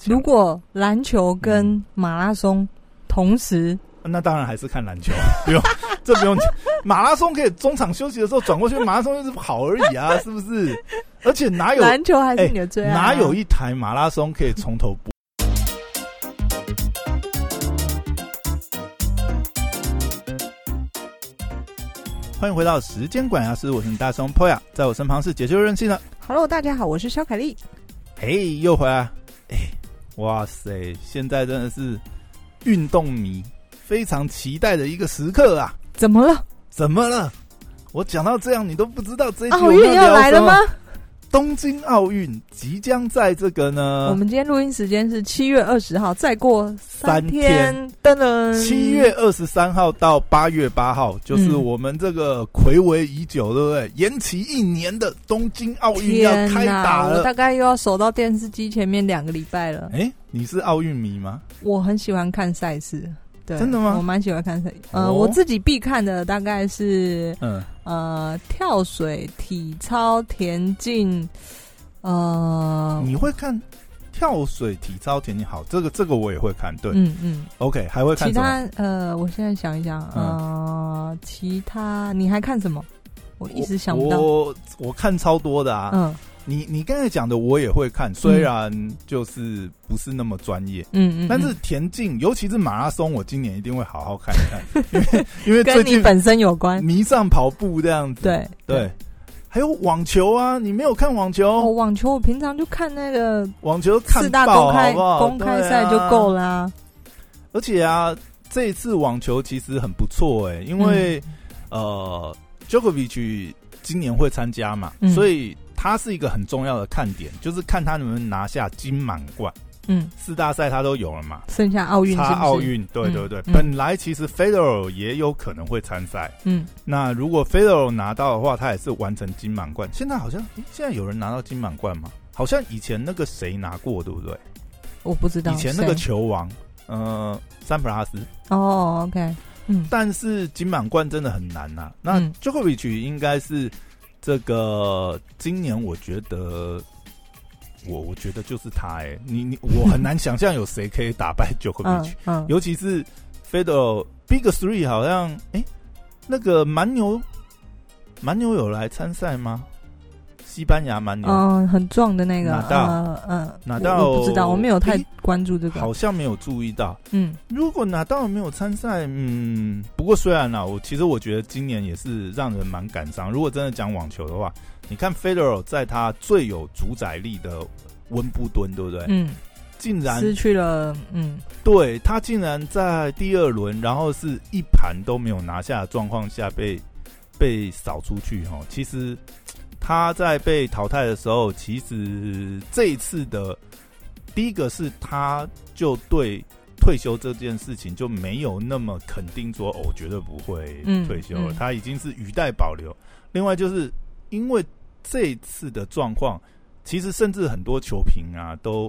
强如果篮球跟马拉松同时，那当然还是看篮球啊，不用，这不用讲。马拉松可以中场休息的时候转过去，马拉松就是跑而已啊，是不是？而且哪有篮球还是你的最爱、啊哪有一台马拉松可以从头播？欢迎回到时间管家师，我是你大松 Poya，在我身旁是解救任性的，？Hello，大家好，我是肖凯丽。嘿，又回来，哎，哇塞，现在真的是运动迷非常期待的一个时刻啊！怎么了？怎么了？我讲到这样，你都不知道这一集奥我们运要聊什么来了吗？？东京奥运即将在这个呢，我们今天录音时间是七月二十号，再过三天，噔噔，七月二十三号到八月八号，就是嗯我们这个暌违已久，对不对？延期一年的东京奥运要天开打了。我大概又要守到电视机前面两个礼拜了。哎、你是奥运迷吗？我很喜欢看赛事，对，真的吗我蛮喜欢看水，呃，哦我自己必看的大概是嗯，呃跳水、体操、田径，呃，你会看跳水、体操、田径？好，这个这个我也会看。对、嗯嗯，o k 还会看其？他呃，我现在想一想，呃，其他你还看什么？我一直想不到。我我看超多的啊。嗯你你刚才讲的我也会看，虽然就是不是那么专业。嗯嗯，但是嗯田径，尤其是马拉松，我今年一定会好好看一看，因为 因为跟你本身有关。迷上跑步这样子。对对，还有网球啊，你没有看网球？哦，网球我平常就看那个网球看四大公开公开赛就够。啦。而且啊，这一次网球其实很不错哎、因为、呃，Djokovic 今年会参加嘛，嗯所以他是一个很重要的看点，就是看他能不能拿下金满贯。嗯，四大赛他都有了嘛，剩下奥运差奥，运，对嗯对对。嗯本来其实 Federer 也有可能会参赛，嗯，那如果 Federer 拿到的话，他也是完成金满贯。现在好像，诶现在有人拿到金满贯吗？好像以前那个谁拿过，对不对？我不知道以前那个球王，呃，三普拉斯。哦，OK，嗯。但是金满贯真的很难呐、那嗯。Djokovic 应该是这个今年，我觉得。我我觉得就是他哎、你你我很难想象有谁可以打败 Djokovic，、嗯嗯，尤其是 Federer Big Three 好像哎、那个蛮牛蛮牛有来参赛吗？西班牙蛮牛、嗯，很壮的那个，拿到呃嗯，我拿到我不知道，我没有太关注这个。好像没有注意到。嗯如果拿到没有参赛，嗯，不过虽然啦，我其实我觉得今年也是让人蛮感伤。如果真的讲网球的话，你看 Federer 在他最有主宰力的温布敦，对不对？嗯，竟然失去了，嗯对他竟然在第二轮，然后是一盘都没有拿下的状况下被被扫出去哈。其实他在被淘汰的时候，其实这一次的第一个是他就对退休这件事情就没有那么肯定说，哦，绝对不会嗯退休了，嗯他已经是语带保留。另外就是因为这一次的状况，其实甚至很多球评啊都。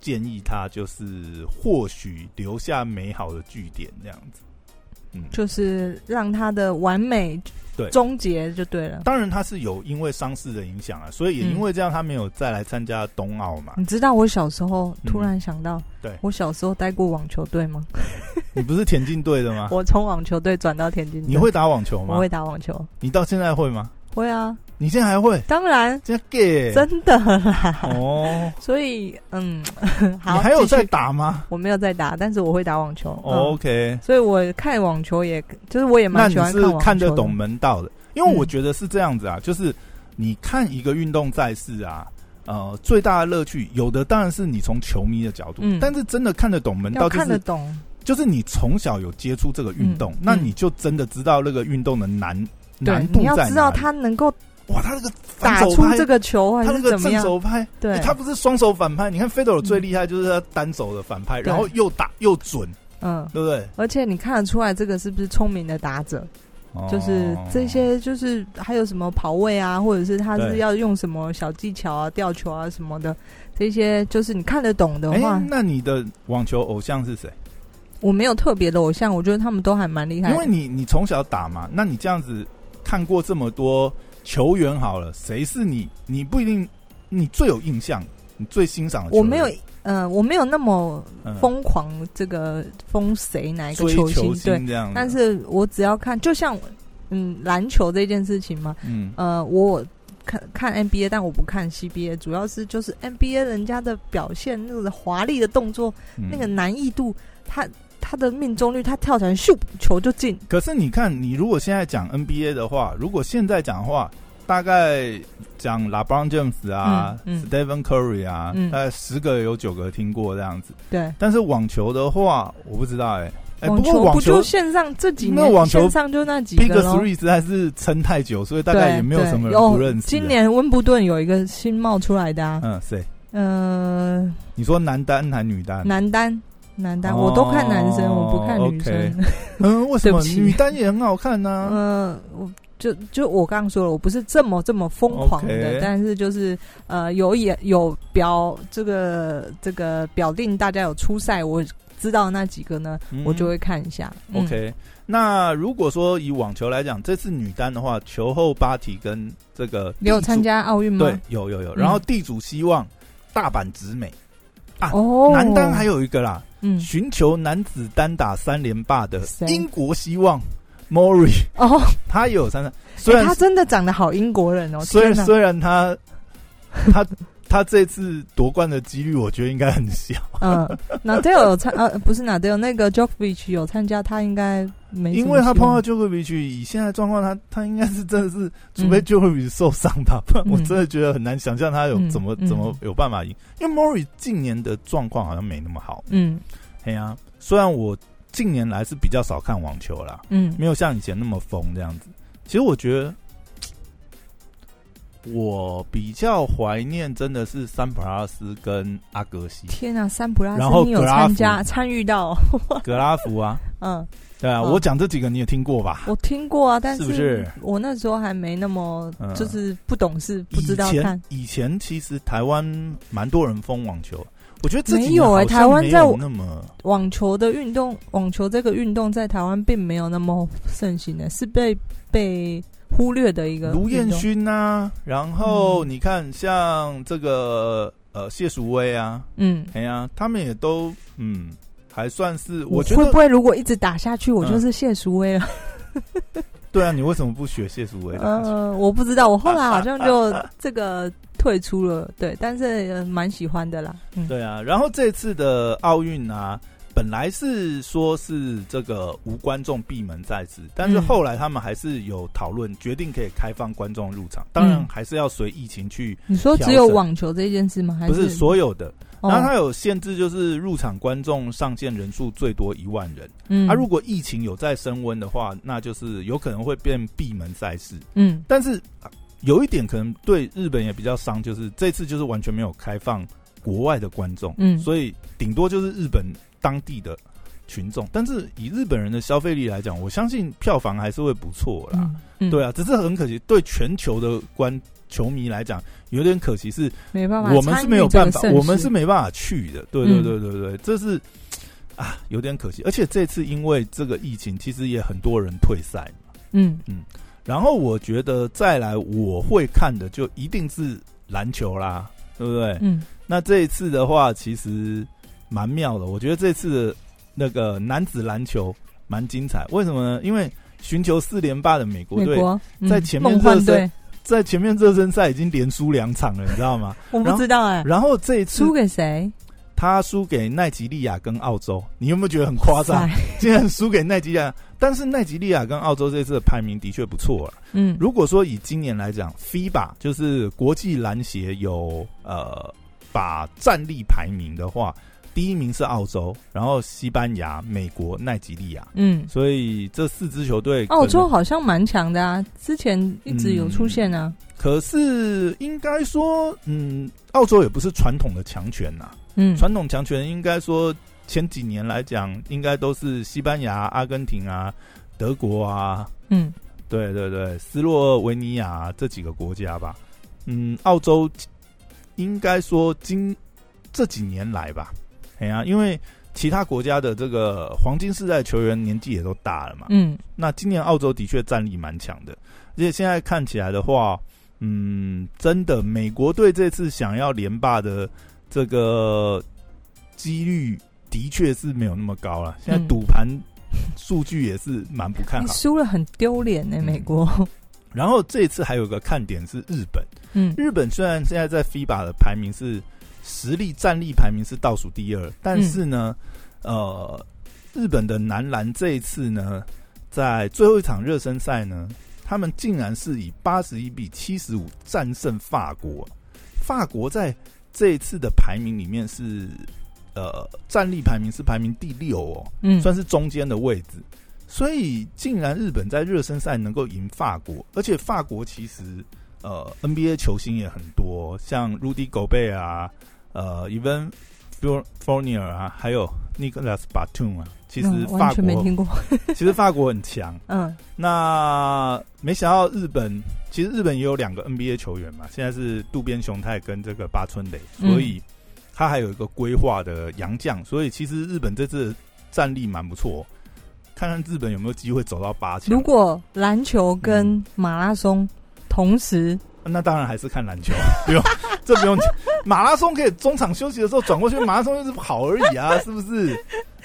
建议他就是或许留下美好的据点这样子。嗯，就是让他的完美对终结就对了。当然他是有因为伤势的影响啊，所以也因为这样他没有再来参加冬奥嘛。你知道我小时候嗯突然想到，对我小时候待过网球队吗？你不是田径队的吗？我从网球队转到田径队。你会打网球吗？我会打网球，你到现在会吗？会啊，你现在还会？当然真的啦。哦，所以嗯，你，还有在？打吗、我没有在打，但是我会打网球。嗯哦 o k 所以我看网球也，就是我也蛮喜欢看网球的看得懂门道的，因为我嗯觉得是这样子啊，就是你看一个运动赛事啊。呃，最大的乐趣有的当然是你从球迷的角度，嗯但是真的看得懂门道，就是看得懂。就是你从小有接触这个运动，嗯那你就真的知道那个运动的难对难，度你要在知道他能够哇，他这个反打出这个球还是怎么样？手拍，对欸他不是双手反拍。你看菲德尔最厉害就是他单手的反拍，对然后又打又准，嗯，对不对？而且你看得出来这个是不是聪明的打者？就是哦这些，就是还有什么跑位啊，或者是他是要用什么小技巧啊、吊球啊什么的，这些就是你看得懂的哎、话，那你的网球偶像是谁？我没有特别的偶像，我觉得他们都还蛮厉害。因为你你从小打嘛，那你这样子看过这么多球员好了，谁是你你不一定你最有印象，你最欣赏的球员？我没有呃，我没有那么嗯。疯狂，这个封谁哪一个球星球对，星这样，但是我只要看，就像嗯篮球这件事情嘛，嗯。呃，我看看 NBA，但我不看 CBA，主要是就是 NBA 人家的表现，那个华丽的动作，嗯。那个难易度，他他的命中率，他跳起来咻球就进，可是你看，你如果现在讲 NBA 的话，如果现在讲的话，大概讲 LeBron James 啊、嗯嗯 Stephen Curry 啊，嗯大概十个有九个听过这样子。对。但是网球的话，我不知道哎、哎、网不过网球线上这几年那网球线上就那几 Big 个咯 Three 实在是撑太久，所以大概也没有什么人不认识的。今年温布顿有一个新冒出来的啊，嗯，谁？呃，你说男单还女单？男单，男单，哦我都看男生，我不看女生。嗯，为什么？女单也很好看呢、呃，我就就我刚刚说了，我不是这么这么疯狂的但是就是呃有也有表这个这个表定大家有初赛，我知道那几个呢，嗯。我就会看一下。嗯。OK，、那如果说以网球来讲，这次女单的话，球后巴体跟这个你有参加奥运吗？对，有有有。嗯然后地主希望大阪直美，啊哦，男单还有一个啦，嗯。寻求男子单打三连霸的英国希望 Mori，哦，他也有三三。虽然、欸他真的长得好英国人哦，虽然虽然他他他这次夺冠的几率，我觉得应该很小。嗯，纳德有参呃不是纳德那个 Djokovic 有参加，他应该没因为他碰到 Djokovic，以现在状况，他他应该是真的是，除非嗯 Djokovic 受伤吧，不然我嗯真的觉得很难想象他有嗯怎么、嗯怎么有办法赢。因为 Mori 近年的状况好像没那么好。嗯哎呀、虽然我近年来是比较少看网球啦，嗯没有像以前那么疯这样子。其实我觉得，我比较怀念真的是三普拉斯跟阿格西、天啊，三普拉斯然后你有参加参与到？格拉夫啊，嗯，对啊，嗯。我讲这几个你也听过吧？我听过啊，但是不是？我那时候还没那么嗯。就是不懂事，不知道以前看。以前其实台湾蛮多人疯网球，我觉得没有欸年好像没台湾在有那么网球的运动，网球这个运动在台湾并没有那么盛行的，是被被忽略的一个卢彦。勋啊，然后嗯你看像这个呃谢淑薇啊，嗯，哎呀，他们也都嗯还算是，我觉得会不会如果一直打下去，我嗯就是谢淑薇了？对啊，你为什么不学谢淑薇的？呃，我不知道，我后来 好像就这个退出了，对，但是呃蛮喜欢的啦。嗯，对啊，然后这次的奥运啊，本来是说是这个无观众闭门赛事，但是嗯后来他们还是有讨论，决定可以开放观众入场，当然嗯还是要随疫情去，你说只有网球这件事吗？还不是所有的。哦然后它有限制，就是入场观众上限人数最多一万人。嗯，啊，如果疫情有再升温的话，那就是有可能会变闭门赛事。嗯但是啊有一点可能对日本也比较伤，就是这次就是完全没有开放国外的观众，嗯所以顶多就是日本当地的群众。但是以日本人的消费力来讲，我相信票房还是会不错啦。嗯嗯对啊，只是很可惜，对全球的观球迷来讲，有点可惜是没办法，我们是没有办法，我们是没办法去的。对对嗯对对对，这是啊，有点可惜。而且这次因为这个疫情，其实也很多人退赛嘛。嗯然后我觉得再来我会看的就一定是篮球啦，对不对？嗯那这一次的话，其实蛮妙的。我觉得这次那个男子篮球蛮精彩，为什么呢？因为寻求四连霸的美国队嗯在前面热身队，在前面热身赛已经连输两场了，你知道吗？我不知道哎，然后这一次输给谁？他输给奈及利亚跟澳洲，你有没有觉得很夸张？塞竟然输给奈及利亚，但是奈及利亚跟澳洲这次的排名的确不错了。嗯如果说以今年来讲，FIBA 就是国际篮协有呃把战力排名的话，第一名是澳洲，然后西班牙、美国、奈及利亚，嗯，所以这四支球队澳洲好像蛮强的啊，之前一直有出现啊。可是应该说，嗯，澳洲也不是传统的强权呐、嗯，传统强权应该说前几年来讲，应该都是西班牙、阿根廷啊、德国啊，嗯。对对对，斯洛维尼亚这几个国家吧。嗯，澳洲应该说今这几年来吧，哎呀、因为其他国家的这个黄金世代球员年纪也都大了嘛。嗯那今年澳洲的确战力蛮强的，而且现在看起来的话，嗯，真的美国队这次想要连霸的这个几率的确是没有那么高了。现在嗯赌盘数据也是蛮不看好。你 输了很丢脸呢，嗯美国。然后这次还有个看点是日本，嗯日本虽然现在在 FIBA 的排名是实力战力排名是倒数第二，但是呢，呃，日本的男篮这一次呢，在最后一场热身赛呢，他们竟然是以八十一比七十五战胜法国。法国在这一次的排名里面是呃战力排名是排名第六哦，嗯，算是中间的位置。所以，竟然日本在热身赛能够赢法国，而且法国其实呃 NBA 球星也很多，像 Rudy Gobert 啊，呃，Even Fournier 啊，还有 Nicolas Batum 啊。其实嗯法国全没国听过。其实法国很强。嗯那没想到日本，其实日本也有两个 NBA 球员嘛，现在是渡边雄太跟这个八村垒，嗯所以他还有一个规划的洋将，所以其实日本这次战力蛮不错，看看日本有没有机会走到八强如。果篮球嗯跟马拉松同时，那当然还是看篮球，不用这不用讲。马拉松可以中场休息的时候转过去，马拉松就是跑而已啊，是不是？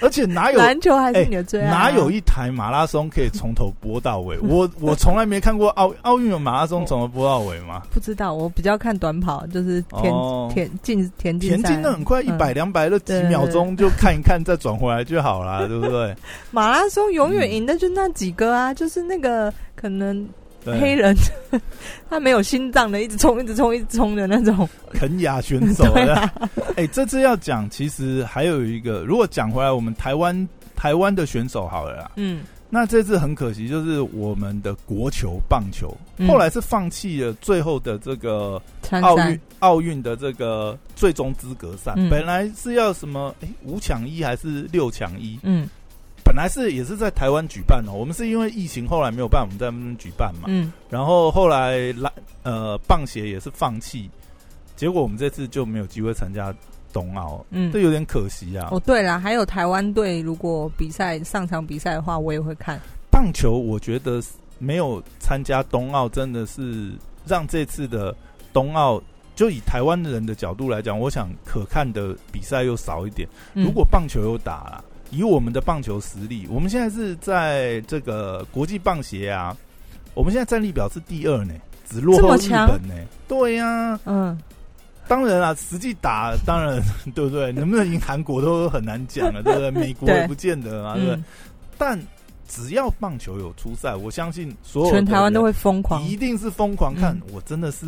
而且哪有篮球还是你的最爱啊、哪有一台马拉松可以从头播到尾？我 我从来没看过奥奥运有马拉松从头播到尾吗？不知道？我比较看短跑，就是田、哦田径田径田赛径的很快，一嗯百两百的几秒钟就看一看，再转回来就好啦，对不对？马拉松永远赢的就那几个啊，就是那个可能对黑人 他没有心脏的，一直冲一直冲一直冲的那种。肯雅选手 哎、这次要讲，其实还有一个，如果讲回来，我们台湾台湾的选手好了啦。嗯，那这次很可惜，就是我们的国球棒球，嗯。后来是放弃了最后的这个奥运奥运的这个最终资格赛，嗯。本来是要什么哎五抢一还是六抢一，嗯。本来是也是在台湾举办的，我们是因为疫情后来没有办法，我们在那边举办嘛，嗯然后后来来呃棒协也是放弃，结果我们这次就没有机会参加冬奥，嗯这。有点可惜啊。哦，对了，还有台湾队，如果比赛上场比赛的话，我也会看。棒球我觉得没有参加冬奥，真的是让这次的冬奥，就以台湾人的角度来讲，我想可看的比赛又少一点。嗯如果棒球又打啦，以我们的棒球实力，我们现在是在这个国际棒协啊，我们现在战力表是第二呢，只落后日本呢。对呀、嗯当然啊，实际打当然 对不对？能不能赢韩国都很难讲了，对不对？美国也不见得啊，对不对？嗯，但只要棒球有出赛，我相信所有全台湾都人会疯狂。一定是疯狂看。嗯我真的是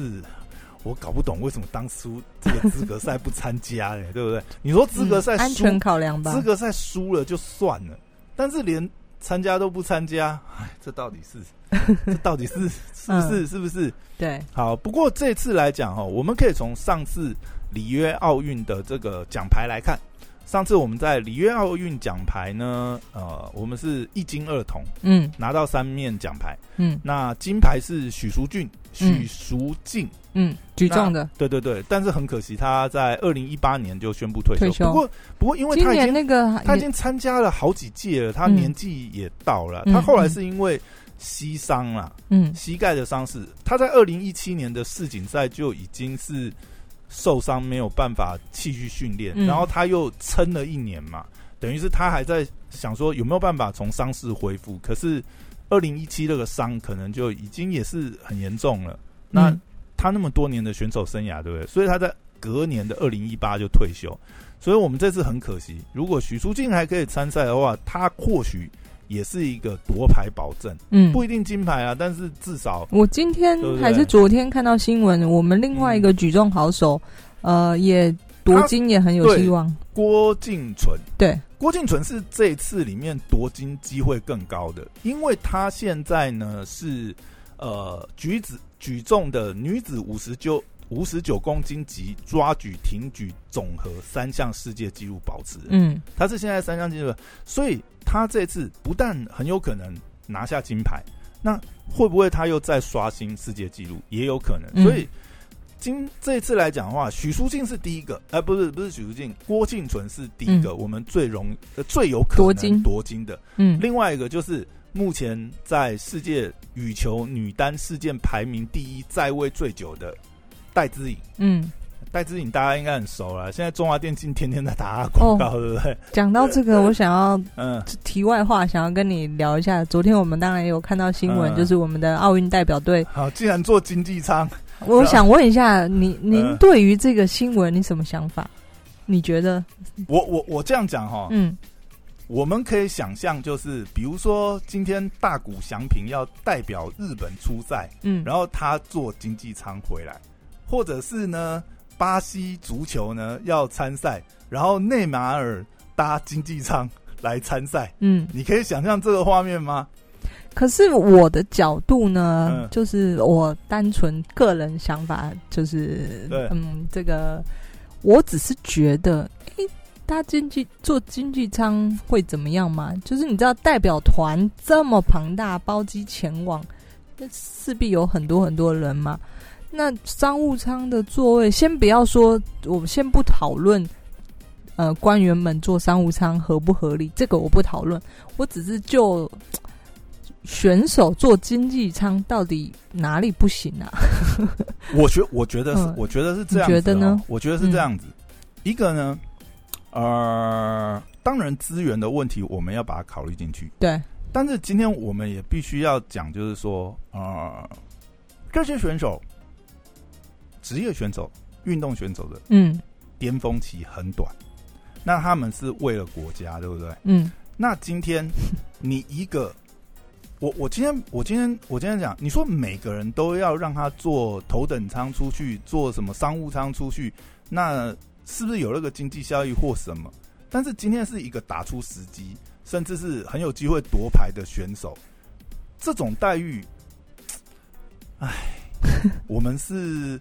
我搞不懂为什么当初这个资格赛不参加嘞，对不对？你说资格赛嗯安输全考量吧资。格赛输了就算了，但是连参加都不参加，哎，这到底是 这到底是是不是、是不是？对，好，不过这次来讲哈，我们可以从上次里约奥运的这个奖牌来看。上次我们在里约奥运奖牌呢，呃，我们是一金二铜，嗯拿到三面奖牌。嗯那金牌是许淑俊，许淑静，嗯，举重的。对对对，但是很可惜，他在二零一八年就宣布退休。退休不过不过，因为今他已经年那个他已经参加了好几届了，他嗯年纪也到了。嗯他后来是因为膝伤啦，嗯膝盖的伤势，他在二零一七年的世锦赛就已经是受伤，没有办法继续训练，嗯然后他又撑了一年嘛，等于是他还在想说有没有办法从伤势恢复。可是二零一七那个伤可能就已经也是很严重了。那嗯他那么多年的选手生涯，对不对？所以他在隔年的二零一八就退休。所以我们这次很可惜，如果许淑净还可以参赛的话，他或许也是一个夺牌保证，嗯，不一定金牌啊，但是至少我今天还是昨天看到新闻，我们另外一个举重好手，呃，也夺金也很有希望。郭敬淳，对，郭敬淳是这次里面夺金机会更高的，因为他现在呢是呃举子举重的女子五十九五十九公斤级抓举、挺举总和三项世界纪录保持人。嗯他是现在三项纪录，所以他这次不但很有可能拿下金牌，那会不会他又再刷新世界纪录？也有可能。嗯所以今这次来讲的话，许淑静是第一个，呃，不是不是许淑静，郭敬淳是第一个，我们最容呃最有可能夺金夺金的。嗯另外一个就是目前在世界羽球女单事件排名第一，在位最久的戴资颖。嗯戴之颖大家应该很熟了，现在中华电信天天在打广告，对不对？讲到这个，我想要嗯，题外话，想要跟你聊一下。昨天我们当然有看到新闻，嗯就是我们的奥运代表队。好，既然做经济舱，我想问一下，您您嗯对于这个新闻你什么想法？你觉得？我我我这样讲哈，嗯我们可以想象，就是比如说今天大谷翔平要代表日本出赛，嗯，然后他坐经济舱回来，或者是呢，巴西足球呢要参赛，然后内马尔搭经济舱来参赛，嗯，你可以想象这个画面吗？可是我的角度呢，嗯就是我单纯个人想法，就是嗯，这个我只是觉得，诶、搭经济坐经济舱会怎么样嘛？就是你知道代表团这么庞大，包机前往，那势必有很多很多人嘛。那商务舱的座位，先不要说，我们先不讨论，呃，官员们坐商务舱合不合理，这个我不讨论，我只是就选手坐经济舱到底哪里不行啊？我觉我觉得是，嗯我觉得是这样子、哦。觉得呢我觉得是这样子。一个呢，呃，当然资源的问题我们要把它考虑进去，对，但是今天我们也必须要讲，就是说，呃，这些选手，职业选手、运动选手的嗯巅峰期很短，那他们是为了国家，对不对？嗯那今天 你一个，我我今天我今天我今天讲，你说每个人都要让他坐头等舱出去，坐什么商务舱出去，那是不是有那个经济效益或什么？但是今天是一个打出时机，甚至是很有机会夺牌的选手，这种待遇，唉，我们是。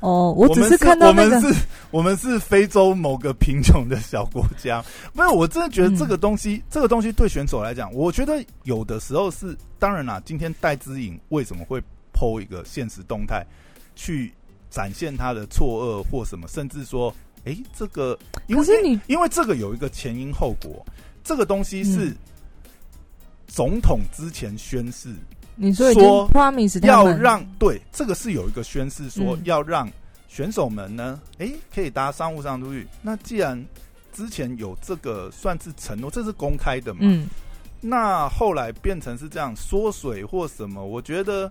哦，我只是看到那个，我们是，我们是非洲某个贫穷的小国家。没有，我真的觉得这个东西，这个东西对选手来讲，我觉得有的时候是，当然啦，今天戴之颖为什么会剖一个现实动态，去展现他的错愕或什么，甚至说，诶，这个，因为你因为这个有一个前因后果，这个东西是嗯总统之前宣誓，你说说 promise 要让对这个是有一个宣誓说嗯要让选手们呢，诶，可以搭商务上出去。那既然之前有这个算是承诺，这是公开的嘛？嗯那后来变成是这样缩水或什么？我觉得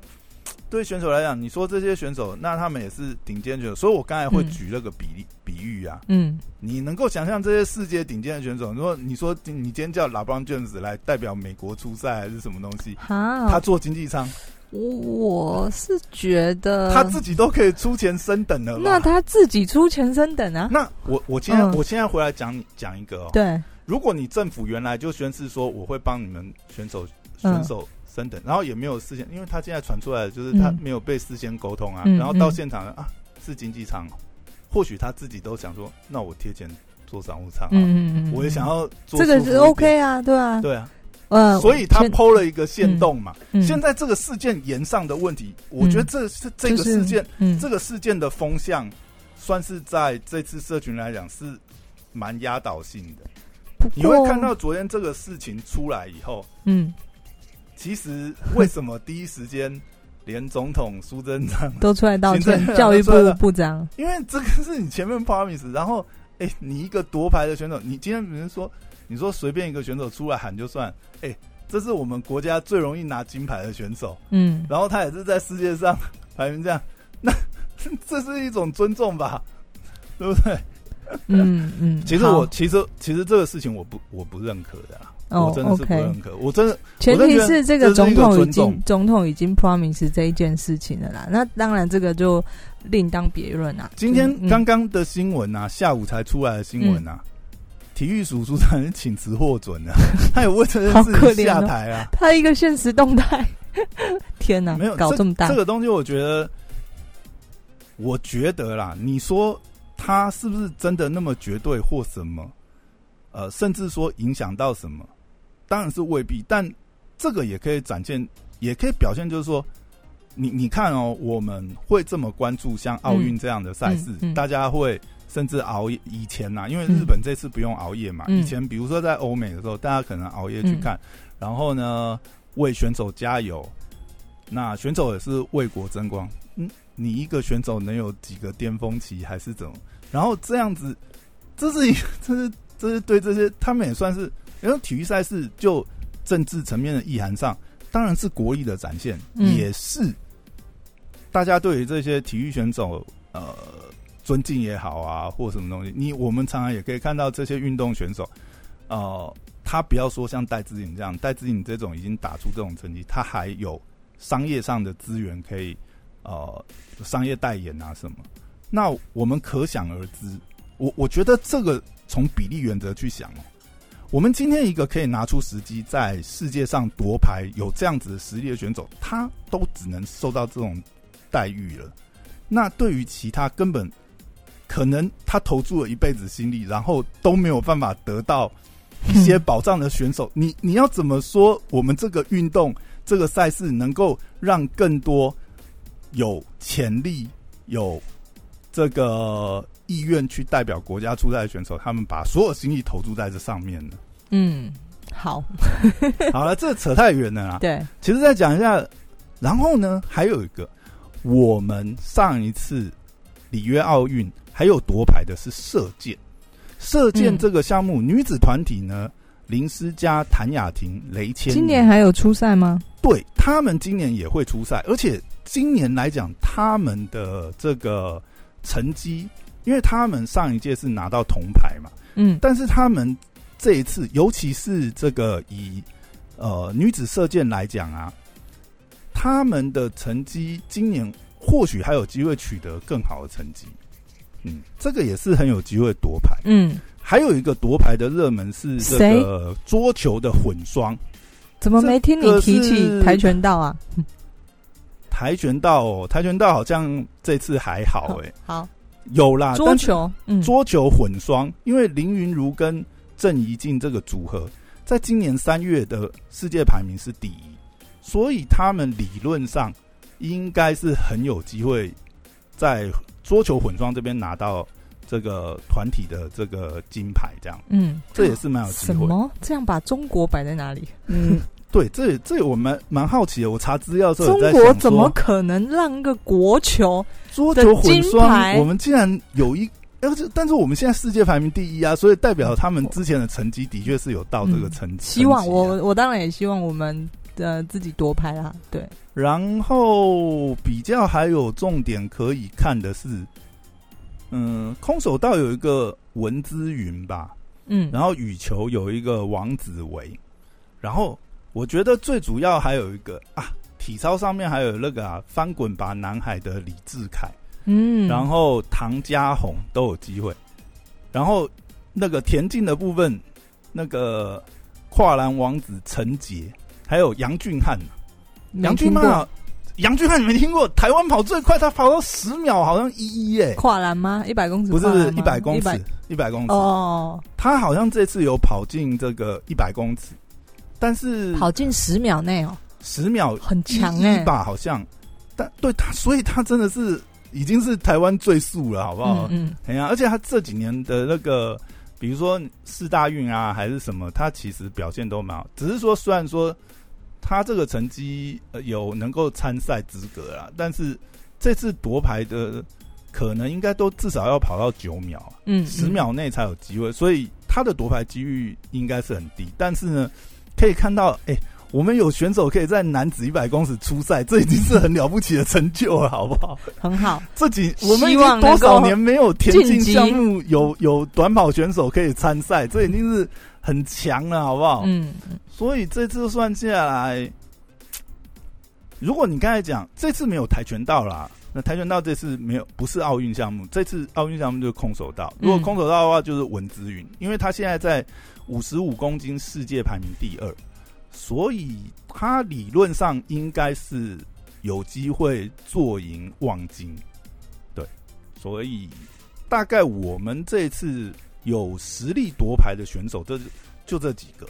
对选手来讲，你说这些选手，那他们也是顶尖选手，所以我刚才会嗯举那个比例、比喻啊。嗯你能够想象这些世界顶尖的选手，如果你说你今天叫拉布朗卷子来代表美国出赛还是什么东西，哈，他做经济舱，我是觉得他自己都可以出钱升等了？那他自己出钱升等啊，那我我今天、嗯我现在回来讲讲一个哦，对，如果你政府原来就宣誓说我会帮你们选手嗯选手升等，然后也没有事先，因为他现在传出来的就是他嗯。没有被事先沟通啊，嗯然后到嗯。现场啊是经济舱，或许他自己都想说，那我贴钱做商务舱啊，嗯嗯嗯，我也想要做这个是 OK 啊，对啊，对啊，呃，所以他剖了一个线洞嘛。嗯。现在这个事件延上的问题，我觉得这是这个就是事件嗯。这个事件的风向，算是在这次社群来讲是蛮压倒性的。你会看到昨天这个事情出来以后，嗯其实为什么第一时间连总统苏贞昌，都出来道歉，教育部部长。因为这个是你前面 promise，然后哎、你一个夺牌的选手，你今天比如说你说随便一个选手出来喊就算，哎、这是我们国家最容易拿金牌的选手，嗯。然后他也是在世界上排名这样，那 这是一种尊重吧，对不对？嗯嗯，其实我其实其实这个事情我不我不认可的我真的是不认可，我真的前提是这个总统已经总统已经 promise 这一件事情了啦，那当然这个就另当别论啊。今天嗯刚刚的新闻啊，下午才出来的新闻啊，体育署署长是请辞获准的，他有为这件好可事怜哦下台啊。他一个现实动态，天哪，没有搞这么大这，个东西，我觉得，我觉得啦，你说他是不是真的那么绝对或什么？呃，甚至说影响到什么？当然是未必，但这个也可以展现，也可以表现，就是说，你你看哦，我们会这么关注像奥运这样的赛事，嗯嗯嗯大家会甚至熬夜。以前呐、因为日本这次不用熬夜嘛，嗯以前比如说在欧美的时候，大家可能熬夜去看，然后呢为选手加油，那选手也是为国争光。嗯，你一个选手能有几个巅峰期，还是怎么？然后这样子，这是一，这是这是对这些他们也算是，因为体育赛事就政治层面的意涵上，当然是国力的展现，嗯也是大家对于这些体育选手呃尊敬也好啊，或什么东西，你我们常常也可以看到这些运动选手，呃，他不要说像戴资颖这样，戴资颖这种已经打出这种成绩，他还有商业上的资源可以呃商业代言啊什么，那我们可想而知，我我觉得这个从比例原则去想哦。我们今天一个可以拿出时机在世界上夺牌有这样子的实力的选手，他都只能受到这种待遇了。那对于其他根本可能他投注了一辈子心力，然后都没有办法得到一些保障的选手，你你要怎么说我们这个运动这个赛事能够让更多有潜力、有这个意愿去代表国家出赛的选手，他们把所有心意投注在这上面呢？嗯，好，好了，这扯太远了啦。对，其实再讲一下，然后呢，还有一个，我们上一次里约奥运还有夺牌的是射箭，射箭嗯这个项目，女子团体呢，林诗佳、谭雅婷、雷谦，今年还有出赛吗？对他们今年也会出赛，而且今年来讲，他们的这个成绩，因为他们上一届是拿到铜牌嘛，嗯但是他们这一次，尤其是这个以呃女子射箭来讲啊，他们的成绩今年或许还有机会取得更好的成绩。嗯，这个也是很有机会夺牌。嗯，还有一个夺牌的热门是这个桌球的混双，怎么没听你提起跆拳道啊？跆拳道哦，跆拳道好像这次还好哎、好，有啦，桌球，嗯，桌球混双，因为林云如跟郑怡静这个组合，在今年三月的世界排名是第一，所以他们理论上应该是很有机会在桌球混双这边拿到这个团体的这个金牌，这样嗯，这也是蛮有机会。什么？这样把中国摆在哪里？嗯，对，这这我蛮蛮好奇的。我查资料的时候中国怎么可能让一个国球？桌球混双，我们竟然有一，但是但是我们现在世界排名第一啊，所以代表他们之前的成绩的确是有到这个成绩。嗯希望啊我我当然也希望我们呃自己多拍啦。对，然后比较还有重点可以看的是，嗯，空手道有一个文之云吧，嗯，然后羽球有一个王子维，然后我觉得最主要还有一个啊，体操上面还有那个啊翻滚吧男孩的李志凯。嗯，然后唐家红都有机会，然后那个田径的部分，那个跨栏王子陈杰，还有杨俊翰，没杨俊听过翰，杨俊翰你没听过？台湾跑最快，他跑到十秒，好像一一耶，跨栏吗？一百公尺不是？一百公100尺，一百公尺，哦，他好像这次有跑进这个一百公尺，但是跑进十秒内哦，十秒很强一哎、一吧，好像，但对他，所以他真的是已经是台湾最速了，好不好？嗯嗯，哎呀，而且他这几年的那个，比如说四大运啊，还是什么，他其实表现都蛮好。只是说，虽然说他这个成绩、呃、有能够参赛资格啦，但是这次夺牌的可能应该都至少要跑到九秒啊，嗯，十秒内才有机会，所以他的夺牌几率应该是很低。但是呢，可以看到，哎、我们有选手可以在男子一百公尺出赛，这已经是很了不起的成就了，好不好？很好，这几我们已经多少年没有田径项目有有短跑选手可以参赛，这已经是很强了，好不好？嗯，所以这次算下来，如果你刚才讲这次没有跆拳道啦，那跆拳道这次没有不是奥运项目，这次奥运项目就是空手道。如果嗯空手道的话，就是文姿云，因为他现在在五十五公斤世界排名第二，所以他理论上应该是有机会坐赢望京。对，所以大概我们这次有实力夺牌的选手，这就这几个。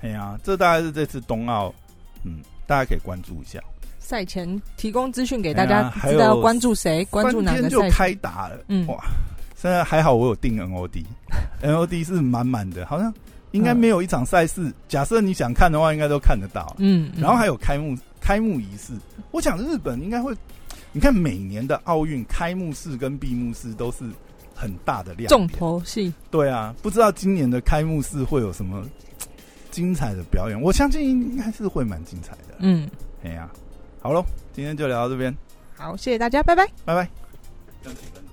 哎呀、这大概是这次冬奥，嗯，大家可以关注一下。赛前提供资讯给大哎家知道要关注谁，关注哪三天就个赛事。开打了，嗯哇！现在还好我有订 NOD，NOD 是满满的，好像应该没有一场赛事，假设你想看的话，应该都看得到。嗯，嗯然后还有开幕开幕仪式，我想日本应该会，你看每年的奥运开幕式跟闭幕式都是很大的量重。头戏，对啊，不知道今年的开幕式会有什么 精彩的表演？我相信应该是会蛮精彩的。嗯，哎呀，好喽，今天就聊到这边，好，谢谢大家，拜拜。拜拜。